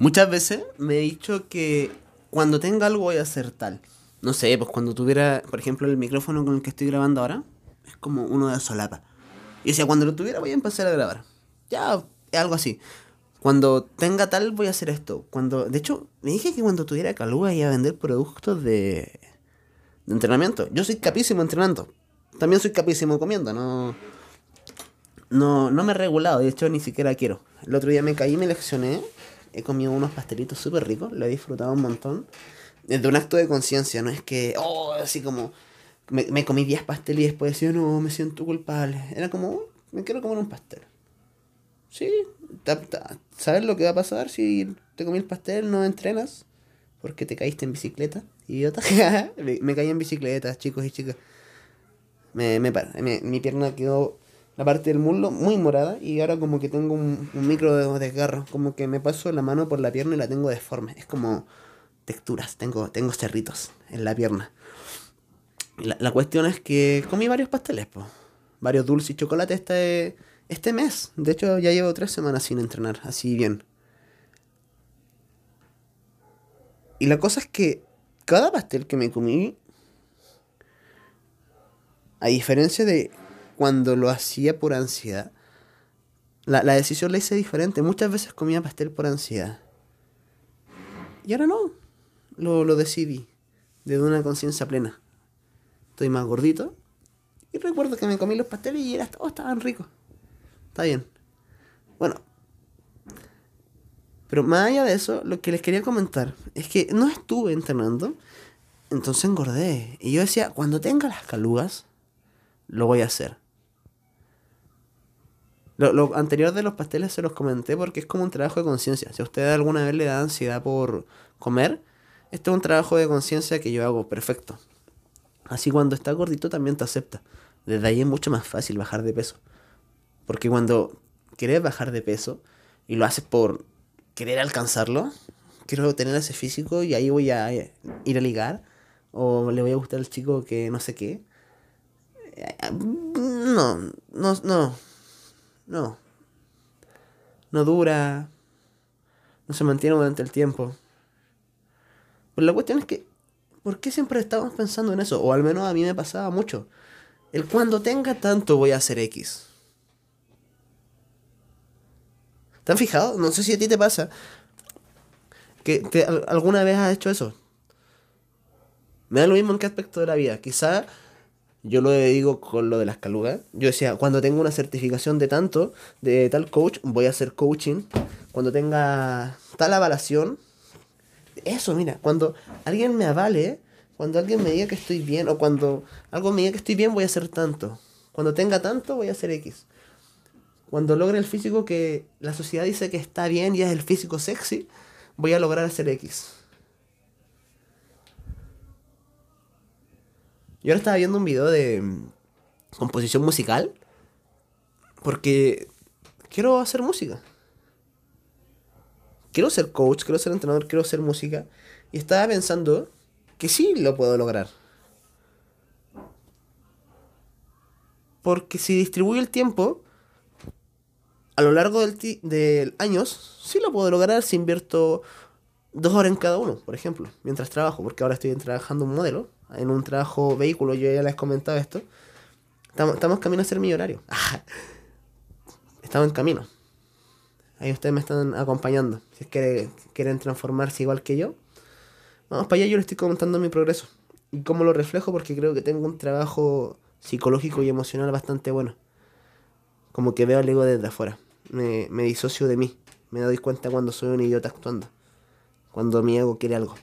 Muchas veces me he dicho que cuando tenga algo voy a hacer tal. No sé, pues cuando tuviera, por ejemplo, el micrófono con el que estoy grabando ahora, es como uno de solapa. Y decía, cuando lo tuviera voy a empezar a grabar. Ya, algo así. Cuando tenga tal voy a hacer esto. Cuando, de hecho, me dije que cuando tuviera calúa iba a vender productos de, de entrenamiento. Yo soy capísimo entrenando. También soy capísimo comiendo, no no, no me he regulado, de hecho ni siquiera quiero. El otro día me caí, me leccioné, he comido unos pastelitos súper ricos, lo he disfrutado un montón. Desde un acto de conciencia, no es que, oh, así como, me, comí 10 pasteles y después decía, no, me siento culpable. Era como, me quiero comer un pastel. Sí, ¿sabes lo que va a pasar si te comí el pastel, no entrenas? Porque te caíste en bicicleta, idiota. me, caí en bicicleta, chicos y chicas. Me, me, mi pierna quedó la parte del muslo muy morada y ahora como que tengo un, micro de desgarro, como que me paso la mano por la pierna y la tengo deforme, es como texturas, tengo, tengo cerritos en la pierna. La, cuestión es que comí varios pasteles, pues varios dulces y chocolate este, este mes, de hecho ya llevo tres semanas sin entrenar, así bien. Y la cosa es que cada pastel que me comí, a diferencia de cuando lo hacía por ansiedad, la, decisión la hice diferente. Muchas veces comía pastel por ansiedad. Y ahora no. Lo, lo decidí. Desde una conciencia plena. Estoy más gordito. Y recuerdo que me comí los pasteles y era, todos estaban ricos. Está bien. Bueno. Pero más allá de eso, lo que les quería comentar es que no estuve entrenando. Entonces engordé. Y yo decía, cuando tenga las calugas, lo voy a hacer. Lo, anterior de los pasteles se los comenté porque es como un trabajo de conciencia. Si a usted alguna vez le da ansiedad por comer, este es un trabajo de conciencia que yo hago perfecto. Así cuando está gordito también te acepta. Desde ahí es mucho más fácil bajar de peso. Porque cuando quieres bajar de peso y lo haces por querer alcanzarlo, quiero tener ese físico y ahí voy a ir a ligar o le voy a gustar al chico que no sé qué. Eh, no, no, no. No. No dura. No se mantiene durante el tiempo. Pero la cuestión es que, ¿por qué siempre estamos pensando en eso? O al menos a mí me pasaba mucho. El cuando tenga tanto voy a hacer X. ¿Te han fijado? No sé si a ti te pasa. Que alguna vez has hecho eso. Me da lo mismo en qué aspecto de la vida. Quizá yo lo digo con lo de las calugas. Yo decía, cuando tengo una certificación de tanto, de tal coach, voy a hacer coaching. Cuando tenga tal avalación. Eso, mira, cuando alguien me avale, cuando alguien me diga que estoy bien, o cuando algo me diga que estoy bien, voy a hacer tanto. Cuando tenga tanto, voy a hacer X. Cuando logre el físico que la sociedad dice que está bien y es el físico sexy, voy a lograr hacer X. Yo ahora estaba viendo un video de mm, composición musical porque quiero hacer música. Quiero ser coach, quiero ser entrenador, quiero hacer música. Y estaba pensando que sí lo puedo lograr. Porque si distribuyo el tiempo a lo largo del, del años, sí lo puedo lograr si invierto dos horas en cada uno, por ejemplo, mientras trabajo, porque ahora estoy trabajando un modelo en un trabajo vehículo, yo ya les he comentado esto. Estamos, estamos camino a ser millonarios. estamos en camino. Ahí ustedes me están acompañando. Si es quieren transformarse igual que yo, vamos para allá. Yo les estoy comentando mi progreso. Y cómo lo reflejo, porque creo que tengo un trabajo psicológico y emocional bastante bueno. Como que veo al ego desde afuera. Me, me disocio de mí. Me doy cuenta cuando soy un idiota actuando. Cuando mi ego quiere algo.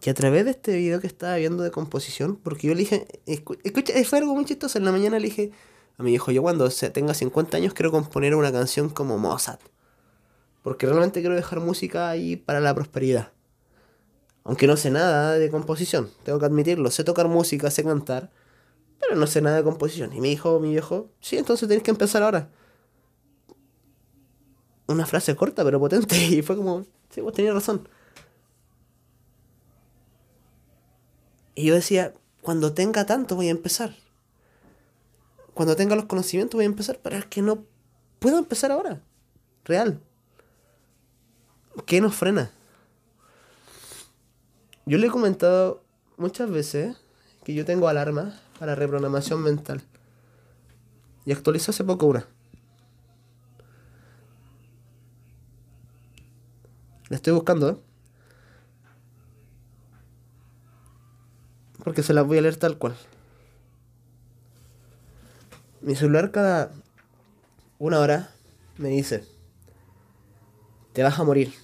Que a través de este video que estaba viendo de composición, porque yo le dije, escucha, fue algo muy chistoso, en la mañana le dije a mi hijo, yo cuando tenga 50 años quiero componer una canción como Mozart, porque realmente quiero dejar música ahí para la prosperidad. Aunque no sé nada de composición, tengo que admitirlo, sé tocar música, sé cantar, pero no sé nada de composición. Y mi hijo, mi viejo, sí, entonces tenés que empezar ahora. Una frase corta pero potente, y fue como, sí, vos tenías razón. Y yo decía, cuando tenga tanto voy a empezar. Cuando tenga los conocimientos voy a empezar, pero es que no puedo empezar ahora. real. ¿Qué nos frena? Yo le he comentado muchas veces que yo tengo alarmas para reprogramación mental. Y actualizó hace poco una. La estoy buscando, ¿eh? Porque se las voy a leer tal cual. Mi celular cada una hora me dice, te vas a morir.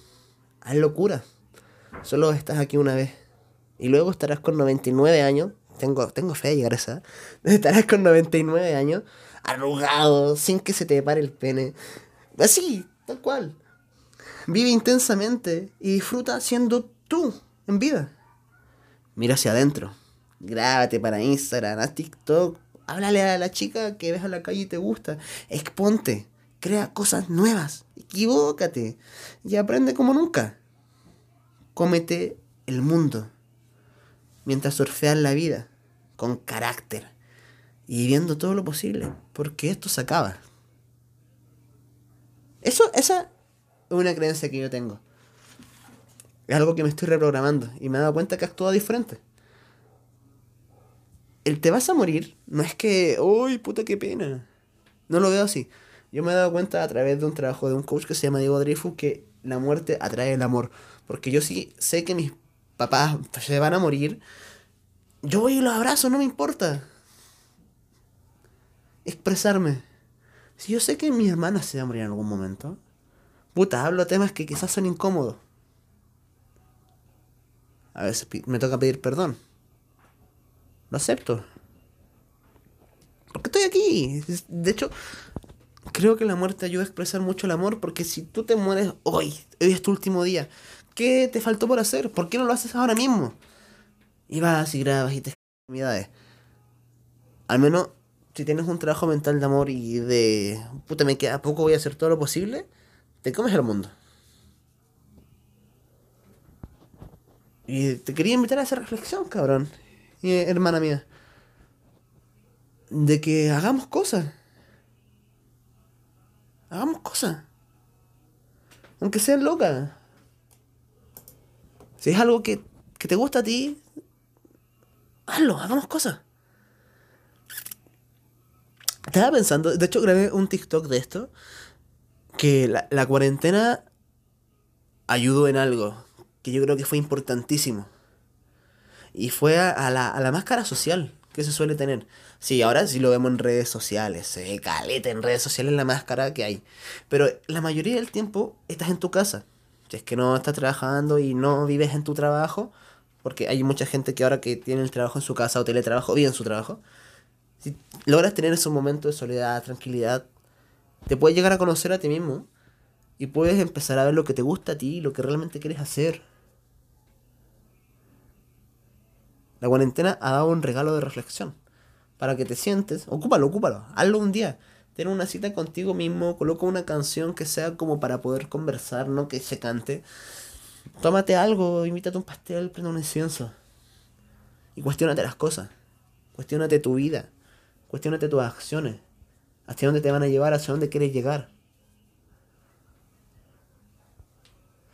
Haz locura. Solo estás aquí una vez. Y luego estarás con 99 años. Tengo, tengo fe de llegar a esa. Estarás con 99 años, arrugado, sin que se te pare el pene. Así, tal cual. Vive intensamente y disfruta siendo tú en vida. Mira hacia adentro. Grábate para Instagram, a TikTok. Háblale a la chica que ves a la calle y te gusta. Exponte. Crea cosas nuevas. Equivócate. Y aprende como nunca. Cómete el mundo. Mientras surfeas la vida. Con carácter. Y viviendo todo lo posible. Porque esto se acaba. Eso, esa es una creencia que yo tengo. Es algo que me estoy reprogramando. Y me he dado cuenta que actúa diferente el te vas a morir no es que, uy, puta, qué pena. No lo veo así. Yo me he dado cuenta a través de un trabajo de un coach que se llama Diego Dreyfus que la muerte atrae el amor. Porque yo sí sé que mis papás se van a morir. Yo voy y los abrazo, no me importa. Expresarme. Si yo sé que mi hermana se va a morir en algún momento, puta, hablo temas que quizás son incómodos. A veces me toca pedir perdón. Acepto. Porque estoy aquí. De hecho, creo que la muerte ayuda a expresar mucho el amor porque si tú te mueres hoy, hoy es tu último día, ¿qué te faltó por hacer? ¿Por qué no lo haces ahora mismo? Y vas y grabas y te actividades. Al menos si tienes un trabajo mental de amor y de puta me queda poco, voy a hacer todo lo posible, te comes el mundo. Y te quería invitar a esa reflexión, cabrón hermana mía, de que hagamos cosas. Hagamos cosas. Aunque sean locas. Si es algo que, que te gusta a ti, hazlo, hagamos cosas. Estaba pensando, de hecho grabé un TikTok de esto, que la, la cuarentena ayudó en algo, que yo creo que fue importantísimo. Y fue a, la, a la máscara social que se suele tener. Sí, ahora sí lo vemos en redes sociales, se caleta en redes sociales la máscara que hay. Pero la mayoría del tiempo estás en tu casa. Si es que no estás trabajando y no vives en tu trabajo, porque hay mucha gente que ahora que tiene el trabajo en su casa o teletrabajo, vive en su trabajo. Si logras tener esos momentos de soledad, tranquilidad, te puedes llegar a conocer a ti mismo y puedes empezar a ver lo que te gusta a ti, lo que realmente quieres hacer. La cuarentena ha dado un regalo de reflexión. Para que te sientes, ocúpalo, ocúpalo, hazlo un día. Ten una cita contigo mismo, coloca una canción que sea como para poder conversar, no que se cante. Tómate algo, invítate un pastel, prende un incienso. Y cuestionate las cosas. Cuestionate tu vida. Cuestionate tus acciones. Hacia dónde te van a llevar, hacia dónde quieres llegar.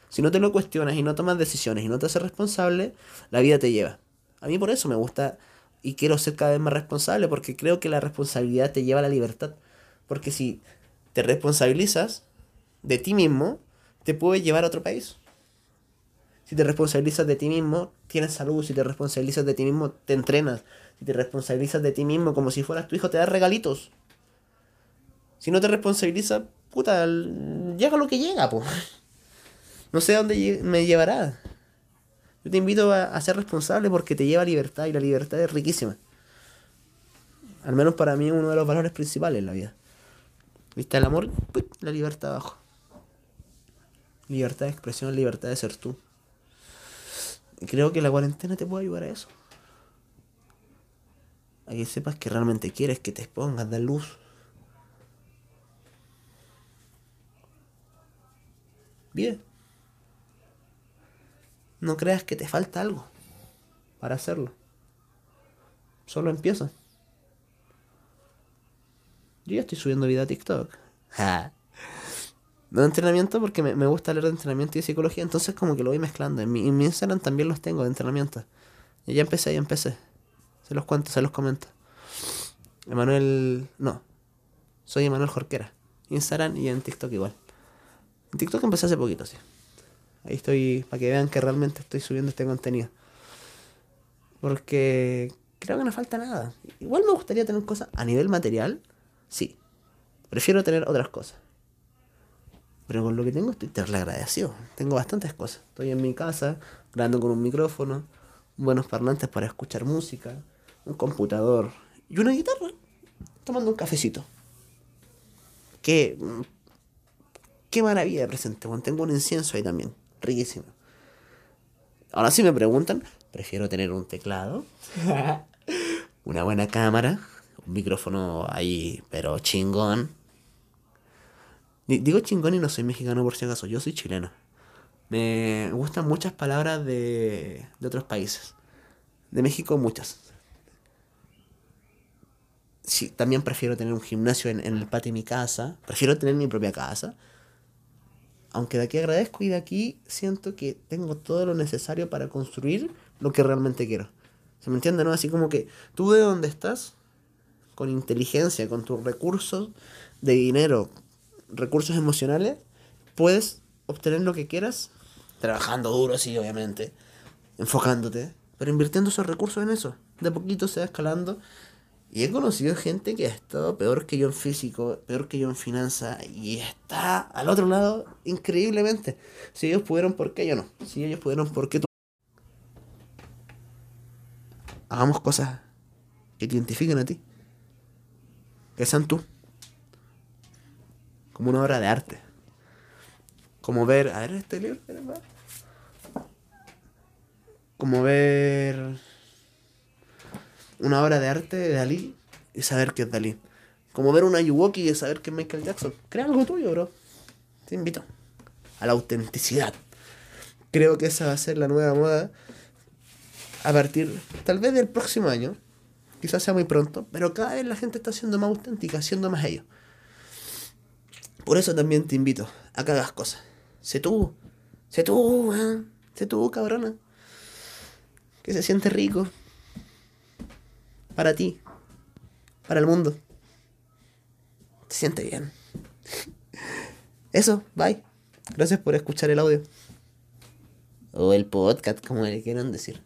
Si no te lo cuestionas y no tomas decisiones y no te haces responsable, la vida te lleva. A mí por eso me gusta y quiero ser cada vez más responsable porque creo que la responsabilidad te lleva a la libertad. Porque si te responsabilizas de ti mismo, te puede llevar a otro país. Si te responsabilizas de ti mismo, tienes salud. Si te responsabilizas de ti mismo, te entrenas. Si te responsabilizas de ti mismo como si fueras tu hijo, te das regalitos. Si no te responsabilizas, puta, llega lo que llega, pues. No sé a dónde me llevará. Yo te invito a, ser responsable porque te lleva a libertad y la libertad es riquísima. Al menos para mí es uno de los valores principales en la vida. ¿Viste el amor? La libertad abajo. Libertad de expresión, libertad de ser tú. Y creo que la cuarentena te puede ayudar a eso. A que sepas que realmente quieres que te expongas, dar luz. Bien. No creas que te falta algo para hacerlo. Solo empieza. Yo ya estoy subiendo vida a TikTok. No de entrenamiento porque me, gusta leer de entrenamiento y de psicología, entonces como que lo voy mezclando. En mi, en mi Instagram también los tengo de entrenamiento. Y ya empecé, ya empecé. Se los cuento, se los comento. Emanuel. No. Soy Emanuel Jorquera. Instagram y en TikTok igual. En TikTok empecé hace poquito, sí. Ahí estoy, para que vean que realmente estoy subiendo este contenido. Porque creo que no falta nada. Igual me gustaría tener cosas a nivel material, sí. Prefiero tener otras cosas. Pero con lo que tengo estoy terrible agradecido. Tengo bastantes cosas. Estoy en mi casa, grabando con un micrófono, buenos parlantes para escuchar música, un computador y una guitarra, tomando un cafecito. Qué, qué maravilla de presente, Tengo un incienso ahí también, riquísimo. Ahora sí me preguntan, prefiero tener un teclado, una buena cámara, un micrófono ahí, pero chingón. Digo chingón y no soy mexicano por si acaso, yo soy chileno. Me gustan muchas palabras de, de otros países. De México muchas. Sí, también prefiero tener un gimnasio en, en, el patio de mi casa. Prefiero tener mi propia casa. Aunque de aquí agradezco y de aquí siento que tengo todo lo necesario para construir lo que realmente quiero. ¿Se me entiende, no? Así como que tú de donde estás, con inteligencia, con tus recursos de dinero, recursos emocionales, puedes obtener lo que quieras Trabajando duro, sí, obviamente. Enfocándote. Pero invirtiendo esos recursos en eso. De poquito se va escalando. Y he conocido gente que ha estado peor que yo en físico, peor que yo en finanzas, y está al otro lado increíblemente. Si ellos pudieron, ¿por qué yo no? Si ellos pudieron, ¿por qué tú? Hagamos cosas que te identifiquen a ti. Que sean tú. Como una obra de arte. Como ver. A ver, este libro como ver una obra de arte de Dalí y saber que es Dalí. Como ver una Yuwoki y saber que es Michael Jackson. Crea algo tuyo, bro. Te invito a la autenticidad. Creo que esa va a ser la nueva moda a partir, tal vez del próximo año. Quizás sea muy pronto, pero cada vez la gente está siendo más auténtica, siendo más ellos. Por eso también te invito a que hagas cosas. Sé tú, sé tú, ¿eh? sé tú, cabrona que se siente rico para ti, para el mundo. Se siente bien. Eso, bye. Gracias por escuchar el audio. O el podcast, como le quieran decir.